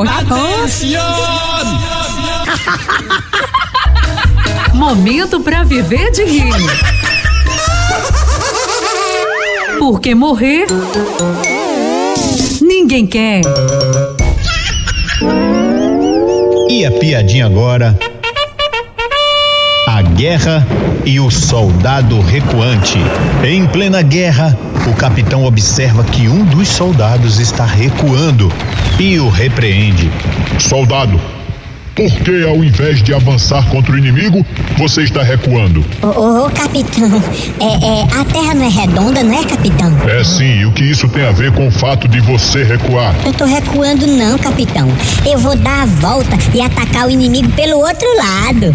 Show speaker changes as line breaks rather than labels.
Momento para viver de rir. Porque morrer ninguém quer.
E a piadinha agora? A guerra e o soldado recuante. Em plena guerra, o capitão observa que um dos soldados está recuando e o repreende.
Soldado, por que ao invés de avançar contra o inimigo, você está recuando?
Ô, ô, ô, capitão, é, é, a terra não é redonda, não é, capitão?
É sim, e o que isso tem a ver com o fato de você recuar?
Eu tô recuando não, capitão. Eu vou dar a volta e atacar o inimigo pelo outro lado.